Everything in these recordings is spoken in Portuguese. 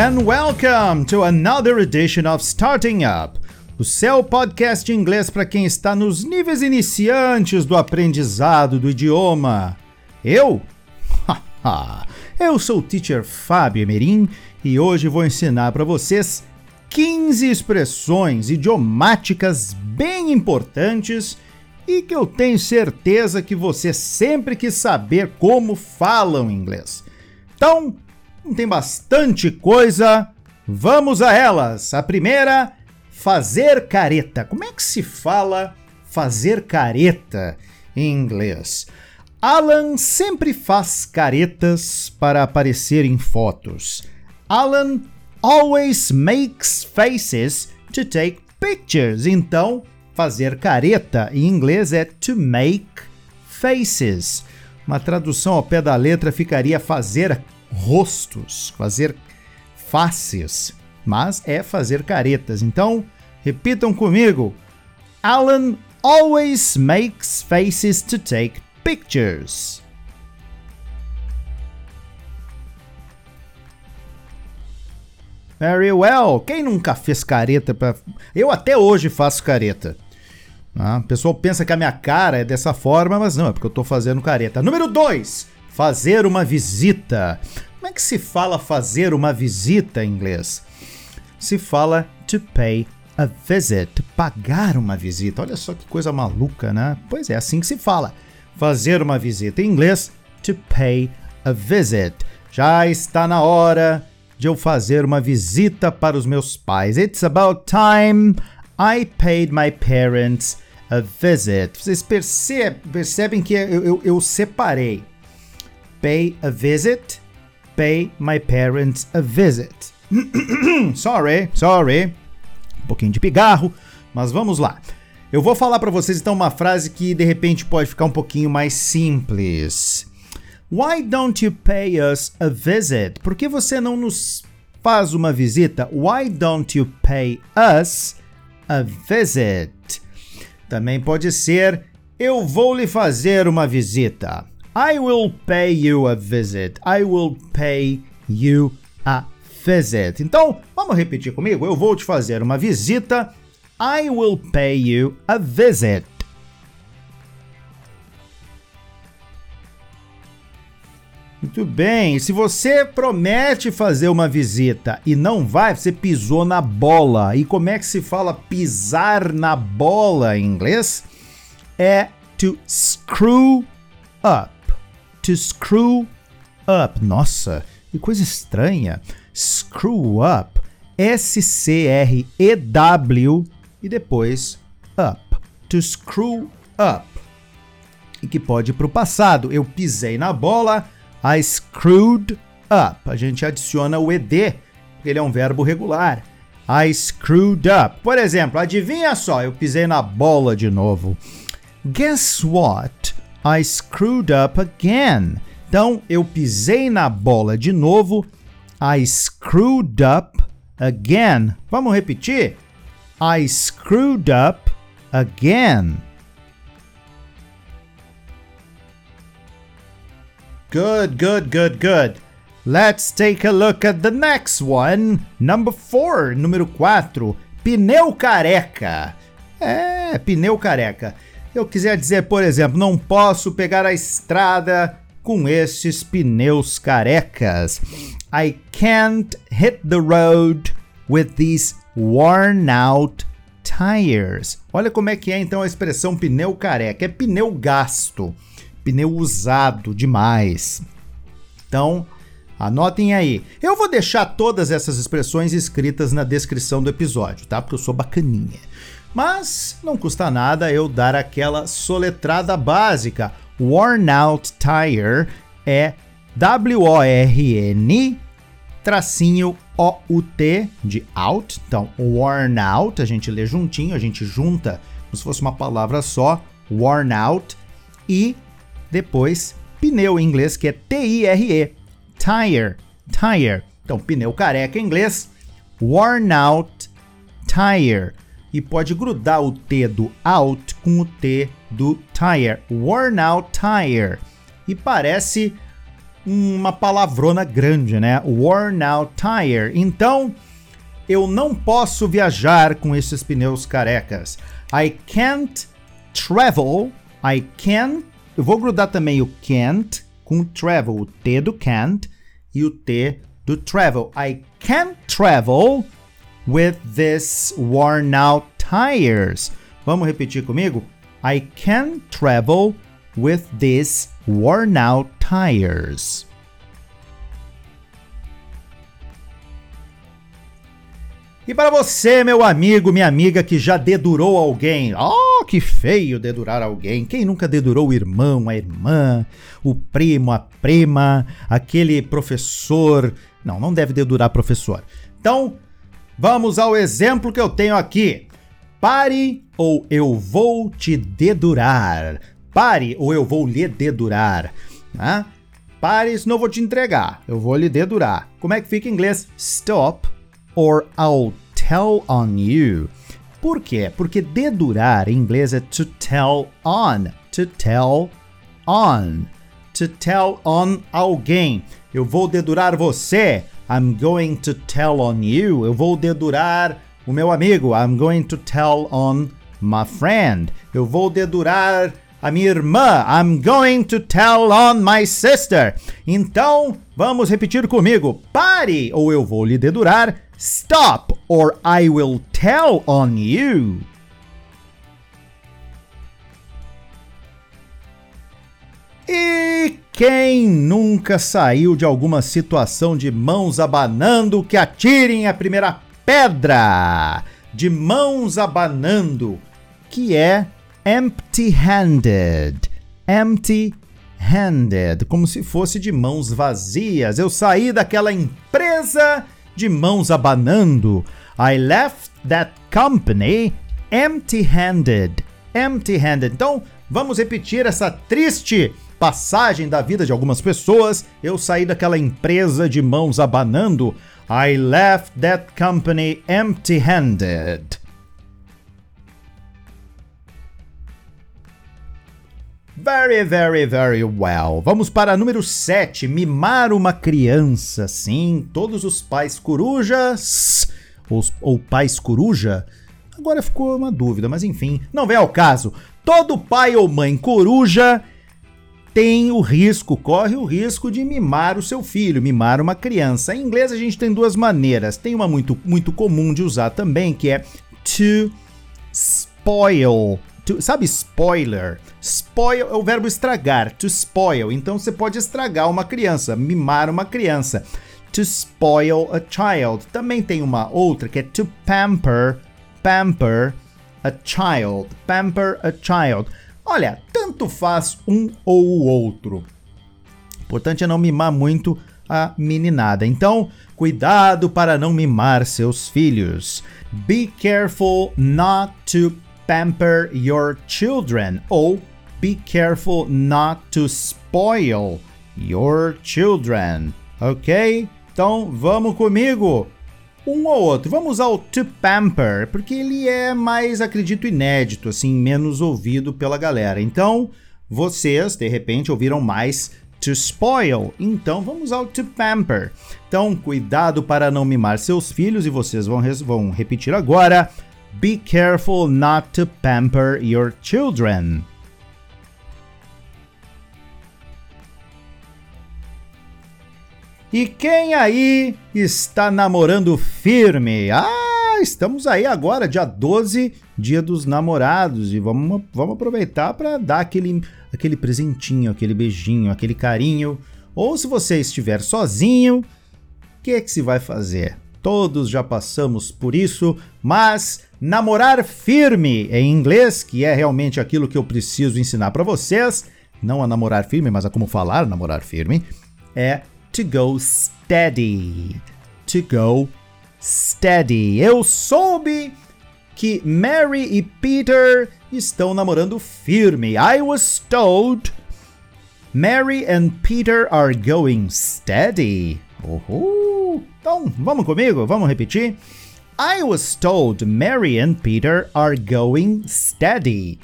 and welcome to another edition of Starting Up, o seu podcast de inglês para quem está nos níveis iniciantes do aprendizado do idioma. Eu? Eu sou o teacher Fábio Emerim e hoje vou ensinar para vocês 15 expressões idiomáticas bem importantes e que eu tenho certeza que você sempre quis saber como falam inglês. Então, tem bastante coisa, vamos a elas. A primeira, fazer careta. Como é que se fala fazer careta em inglês? Alan sempre faz caretas para aparecer em fotos. Alan always makes faces to take pictures. Então, fazer careta em inglês é to make faces. Uma tradução ao pé da letra ficaria fazer rostos, fazer faces, mas é fazer caretas. Então, repitam comigo. Alan always makes faces to take pictures. Very well. Quem nunca fez careta para Eu até hoje faço careta. Ah, o pessoal pensa que a minha cara é dessa forma, mas não, é porque eu estou fazendo careta. Número 2. Fazer uma visita. Como é que se fala fazer uma visita em inglês? Se fala to pay a visit, pagar uma visita. Olha só que coisa maluca, né? Pois é, assim que se fala. Fazer uma visita em inglês, to pay a visit. Já está na hora de eu fazer uma visita para os meus pais. It's about time I paid my parents a visit. Vocês percebem, que eu, eu, eu separei. Pay a visit, pay my parents a visit. sorry, sorry. Um pouquinho de pigarro, mas vamos lá. Eu vou falar para vocês então uma frase que de repente pode ficar um pouquinho mais simples. Why don't you pay us a visit? Por que você não nos faz uma visita? Why don't you pay us a visit? Também pode ser eu vou lhe fazer uma visita. I will pay you a visit. I will pay you a visit. Então, vamos repetir comigo? Eu vou te fazer uma visita. I will pay you a visit. Muito bem. Se você promete fazer uma visita e não vai, você pisou na bola. E como é que se fala pisar na bola em inglês? É to screw up. To screw up. Nossa, que coisa estranha. Screw up. S-C-R-E-W e depois up. To screw up. E que pode ir para o passado. Eu pisei na bola I screwed up. A gente adiciona o ed, porque ele é um verbo regular. I screwed up. Por exemplo, adivinha só, eu pisei na bola de novo. Guess what? I screwed up again. Então, eu pisei na bola de novo. I screwed up again. Vamos repetir? I screwed up again. Good, good, good, good. Let's take a look at the next one. Number 4, número 4. Pneu careca. É, pneu careca. Eu quiser dizer, por exemplo, não posso pegar a estrada com esses pneus carecas. I can't hit the road with these worn out tires. Olha como é que é então a expressão pneu careca. É pneu gasto pneu usado demais. Então, anotem aí. Eu vou deixar todas essas expressões escritas na descrição do episódio, tá? Porque eu sou bacaninha. Mas não custa nada eu dar aquela soletrada básica. Worn out tire é W-O-R-N tracinho O-U-T de out. Então, worn out, a gente lê juntinho, a gente junta como se fosse uma palavra só, worn out. E depois, pneu em inglês, que é T-I-R-E. Tire. Tire. Então, pneu careca em inglês, worn out tire. E pode grudar o T do out com o T do tire. Worn out tire. E parece uma palavrona grande, né? Worn out tire. Então, eu não posso viajar com esses pneus carecas. I can't travel. I can't. Eu vou grudar também o can't com travel, o T do can't e o T do travel. I can't travel with this worn out tires. Vamos repetir comigo? I can't travel with these worn out tires. E para você, meu amigo, minha amiga que já dedurou alguém. Oh, que feio dedurar alguém. Quem nunca dedurou o irmão, a irmã, o primo, a prima, aquele professor. Não, não deve dedurar professor. Então, vamos ao exemplo que eu tenho aqui. Pare ou eu vou te dedurar. Pare ou eu vou lhe dedurar. Né? Pare, senão eu vou te entregar. Eu vou lhe dedurar. Como é que fica em inglês? Stop or I'll tell on you. Por quê? Porque dedurar em inglês é to tell on. To tell on. To tell on alguém. Eu vou dedurar você. I'm going to tell on you. Eu vou dedurar o meu amigo. I'm going to tell on my friend. Eu vou dedurar a minha irmã. I'm going to tell on my sister. Então, vamos repetir comigo. Pare ou eu vou lhe dedurar. Stop or I will tell on you. E quem nunca saiu de alguma situação de mãos abanando que atirem a primeira pedra? De mãos abanando, que é empty-handed. Empty-handed, como se fosse de mãos vazias. Eu saí daquela empresa de mãos abanando. I left that company empty-handed. Empty-handed. Então, vamos repetir essa triste passagem da vida de algumas pessoas. Eu saí daquela empresa de mãos abanando. I left that company empty-handed. Very, very, very well. Vamos para número 7. Mimar uma criança. Sim, todos os pais corujas. Ou, ou pais coruja. Agora ficou uma dúvida, mas enfim, não vem ao caso. Todo pai ou mãe coruja tem o risco, corre o risco de mimar o seu filho, mimar uma criança. Em inglês a gente tem duas maneiras. Tem uma muito, muito comum de usar também, que é to spoil To, sabe spoiler? Spoil é o verbo estragar, to spoil. Então você pode estragar uma criança, mimar uma criança. To spoil a child. Também tem uma outra que é to pamper, pamper a child. Pamper a child. Olha, tanto faz um ou o outro. O importante é não mimar muito a meninada. Então, cuidado para não mimar seus filhos. Be careful not to pamper your children ou be careful not to spoil your children. Ok? Então vamos comigo. Um ou outro. Vamos ao to pamper, porque ele é mais, acredito, inédito, assim, menos ouvido pela galera. Então, vocês, de repente, ouviram mais to spoil. Então, vamos ao to pamper. Então, cuidado para não mimar seus filhos e vocês vão, vão repetir agora. Be careful not to pamper your children. E quem aí está namorando firme? Ah, estamos aí agora, dia 12, dia dos namorados, e vamos, vamos aproveitar para dar aquele, aquele presentinho, aquele beijinho, aquele carinho. Ou se você estiver sozinho, o que que se vai fazer? Todos já passamos por isso, mas namorar firme em inglês, que é realmente aquilo que eu preciso ensinar para vocês, não a namorar firme, mas a como falar namorar firme, é to go steady. To go steady. Eu soube que Mary e Peter estão namorando firme. I was told Mary and Peter are going steady. Uhul. Então, vamos comigo? Vamos repetir? I was told Mary and Peter are going steady.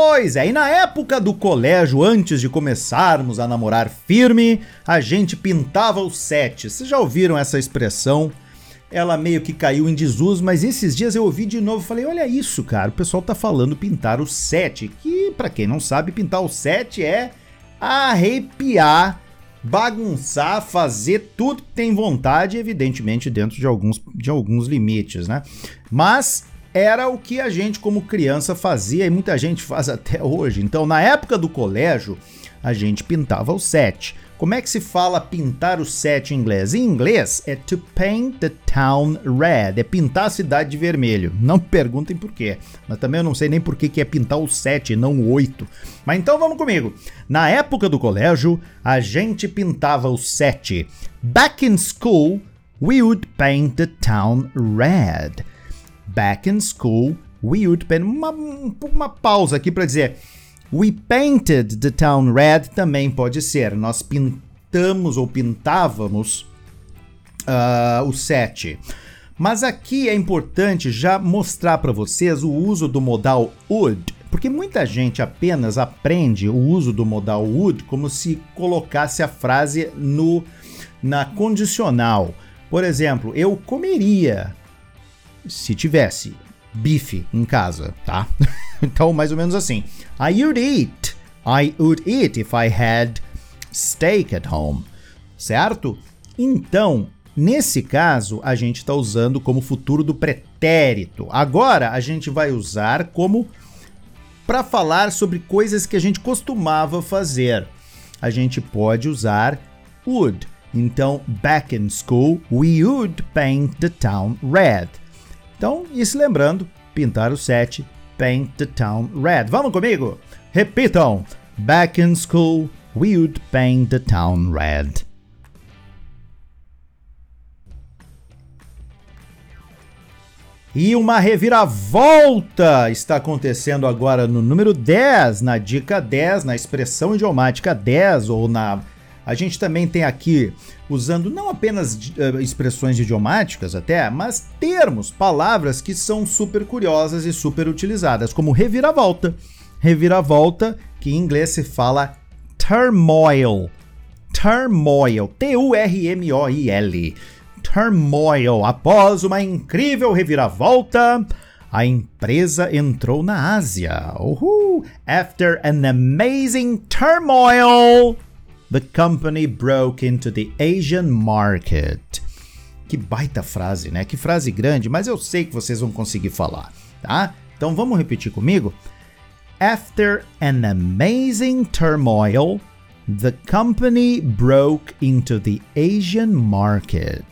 Pois é, e na época do colégio, antes de começarmos a namorar firme, a gente pintava o sete. Vocês já ouviram essa expressão? Ela meio que caiu em desuso, mas esses dias eu ouvi de novo, falei, olha isso, cara, o pessoal tá falando pintar o sete, que para quem não sabe, pintar o sete é arrepiar, bagunçar, fazer tudo que tem vontade, evidentemente dentro de alguns, de alguns limites, né? Mas era o que a gente, como criança, fazia e muita gente faz até hoje. Então, na época do colégio, a gente pintava o set. Como é que se fala pintar o set em inglês? Em inglês é to paint the town red, é pintar a cidade de vermelho. Não perguntem por quê, mas também eu não sei nem por que é pintar o set e não o 8. Mas então vamos comigo. Na época do colégio, a gente pintava o set. Back in school, we would paint the town red back in school, we would paint. Uma, uma pausa aqui para dizer. We painted the town red também pode ser. Nós pintamos ou pintávamos uh, o set. Mas aqui é importante já mostrar para vocês o uso do modal would, porque muita gente apenas aprende o uso do modal would como se colocasse a frase no na condicional. Por exemplo, eu comeria se tivesse bife em casa, tá? então, mais ou menos assim. I would eat. I would eat if I had steak at home. Certo? Então, nesse caso, a gente está usando como futuro do pretérito. Agora, a gente vai usar como para falar sobre coisas que a gente costumava fazer. A gente pode usar would. Então, back in school, we would paint the town red. Então, e se lembrando, pintar o set, paint the town red. Vamos comigo? Repitam! Back in school, we would paint the town red. E uma reviravolta está acontecendo agora no número 10, na dica 10, na expressão idiomática 10 ou na a gente também tem aqui usando não apenas uh, expressões idiomáticas até, mas termos, palavras que são super curiosas e super utilizadas, como reviravolta. Reviravolta, que em inglês se fala turmoil. Turmoil, T-U-R-M-O-I-L. Turmoil. Após uma incrível reviravolta, a empresa entrou na Ásia. Uhul. After an amazing turmoil, The company broke into the Asian market. Que baita frase, né? Que frase grande, mas eu sei que vocês vão conseguir falar, tá? Então vamos repetir comigo? After an amazing turmoil, the company broke into the Asian market.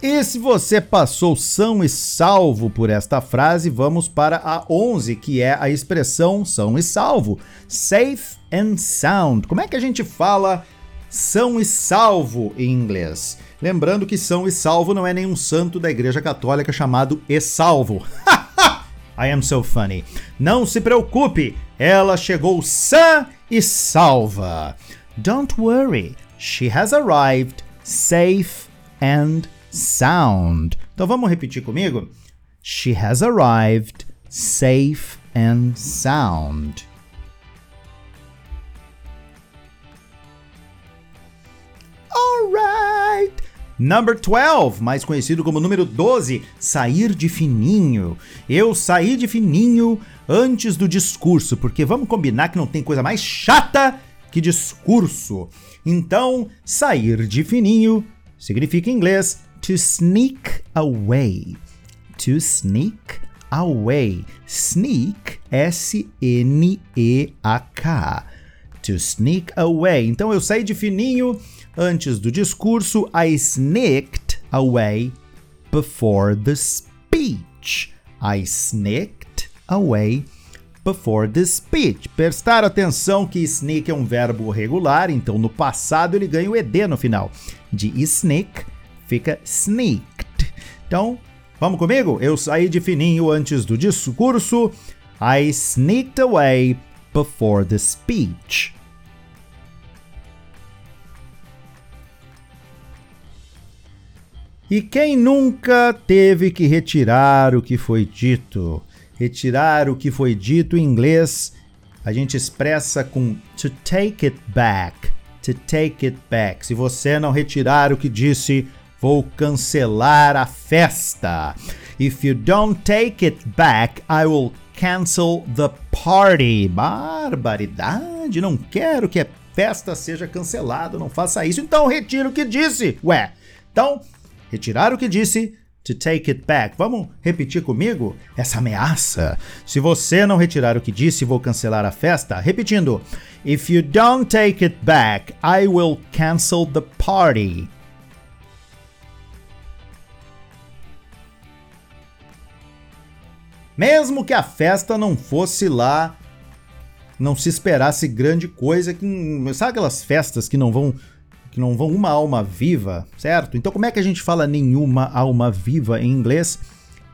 E se você passou são e salvo por esta frase, vamos para a 11, que é a expressão são e salvo. Safe and sound. Como é que a gente fala são e salvo em inglês? Lembrando que são e salvo não é nenhum santo da Igreja Católica chamado e salvo. I am so funny. Não se preocupe, ela chegou sã e salva. Don't worry, she has arrived safe and sound. Então vamos repetir comigo? She has arrived safe and sound. Alright. Number 12, mais conhecido como número 12, sair de fininho. Eu saí de fininho antes do discurso, porque vamos combinar que não tem coisa mais chata que discurso. Então, sair de fininho significa em inglês to sneak away. To sneak away. Sneak, S-N-E-A-K. To sneak away. Então eu saí de fininho antes do discurso. I sneaked away before the speech. I sneaked away before the speech. Prestar atenção que sneak é um verbo regular, então no passado ele ganha o ed no final. De sneak fica sneaked. Então, vamos comigo? Eu saí de fininho antes do discurso. I sneaked away before the speech. E quem nunca teve que retirar o que foi dito? Retirar o que foi dito em inglês, a gente expressa com to take it back. To take it back. Se você não retirar o que disse, vou cancelar a festa. If you don't take it back, I will cancel the party. Barbaridade, não quero que a festa seja cancelada, não faça isso. Então retira o que disse. Ué, então Retirar o que disse to take it back. Vamos repetir comigo essa ameaça? Se você não retirar o que disse, vou cancelar a festa. Repetindo: If you don't take it back, I will cancel the party. Mesmo que a festa não fosse lá, não se esperasse grande coisa, que sabe aquelas festas que não vão que não vão uma alma viva, certo? Então, como é que a gente fala nenhuma alma viva em inglês?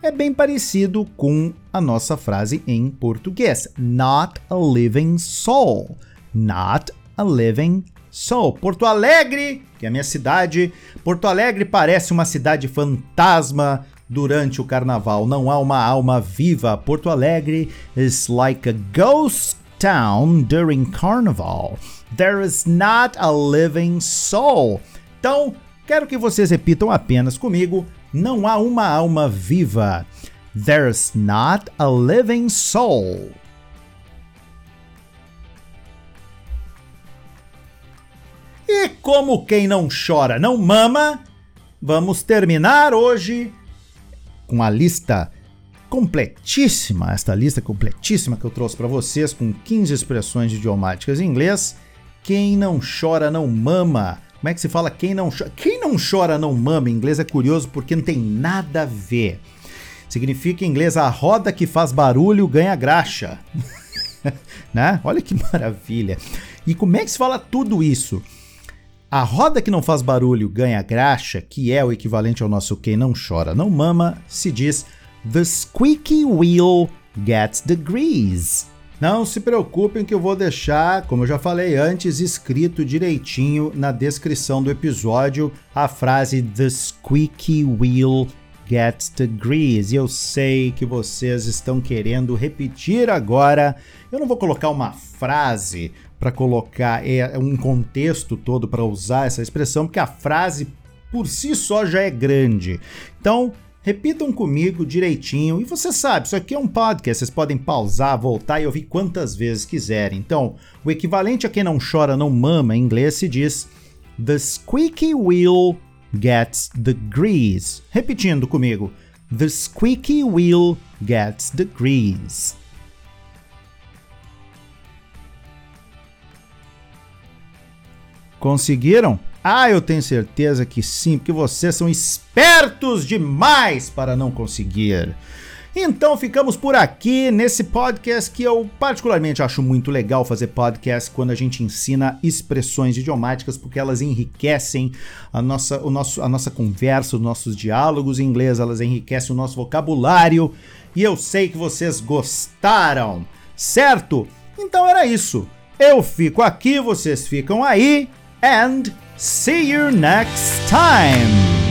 É bem parecido com a nossa frase em português: not a living soul. Not a living soul. Porto Alegre, que é a minha cidade, Porto Alegre parece uma cidade fantasma durante o carnaval. Não há uma alma viva. Porto Alegre is like a ghost town during carnival. There is not a living soul. Então, quero que vocês repitam apenas comigo: não há uma alma viva. There's not a living soul. E como quem não chora não mama, vamos terminar hoje com a lista completíssima, esta lista completíssima que eu trouxe para vocês com 15 expressões idiomáticas em inglês. Quem não chora não mama. Como é que se fala quem não chora? Quem não chora não mama em inglês é curioso porque não tem nada a ver. Significa em inglês a roda que faz barulho ganha graxa. né? Olha que maravilha. E como é que se fala tudo isso? A roda que não faz barulho ganha graxa, que é o equivalente ao nosso quem não chora não mama, se diz The squeaky wheel gets the grease. Não se preocupem que eu vou deixar, como eu já falei antes, escrito direitinho na descrição do episódio a frase The squeaky wheel gets the grease. E eu sei que vocês estão querendo repetir agora. Eu não vou colocar uma frase para colocar é, um contexto todo para usar essa expressão, porque a frase por si só já é grande. Então, Repitam comigo direitinho. E você sabe, isso aqui é um podcast, vocês podem pausar, voltar e ouvir quantas vezes quiserem. Então, o equivalente a quem não chora não mama em inglês se diz The squeaky wheel gets the grease. Repetindo comigo. The squeaky wheel gets the grease. Conseguiram? Ah, eu tenho certeza que sim, porque vocês são espertos demais para não conseguir. Então ficamos por aqui nesse podcast que eu particularmente acho muito legal fazer podcast quando a gente ensina expressões idiomáticas porque elas enriquecem a nossa, o nosso, a nossa conversa, os nossos diálogos em inglês, elas enriquecem o nosso vocabulário e eu sei que vocês gostaram, certo? Então era isso. Eu fico aqui, vocês ficam aí and See you next time!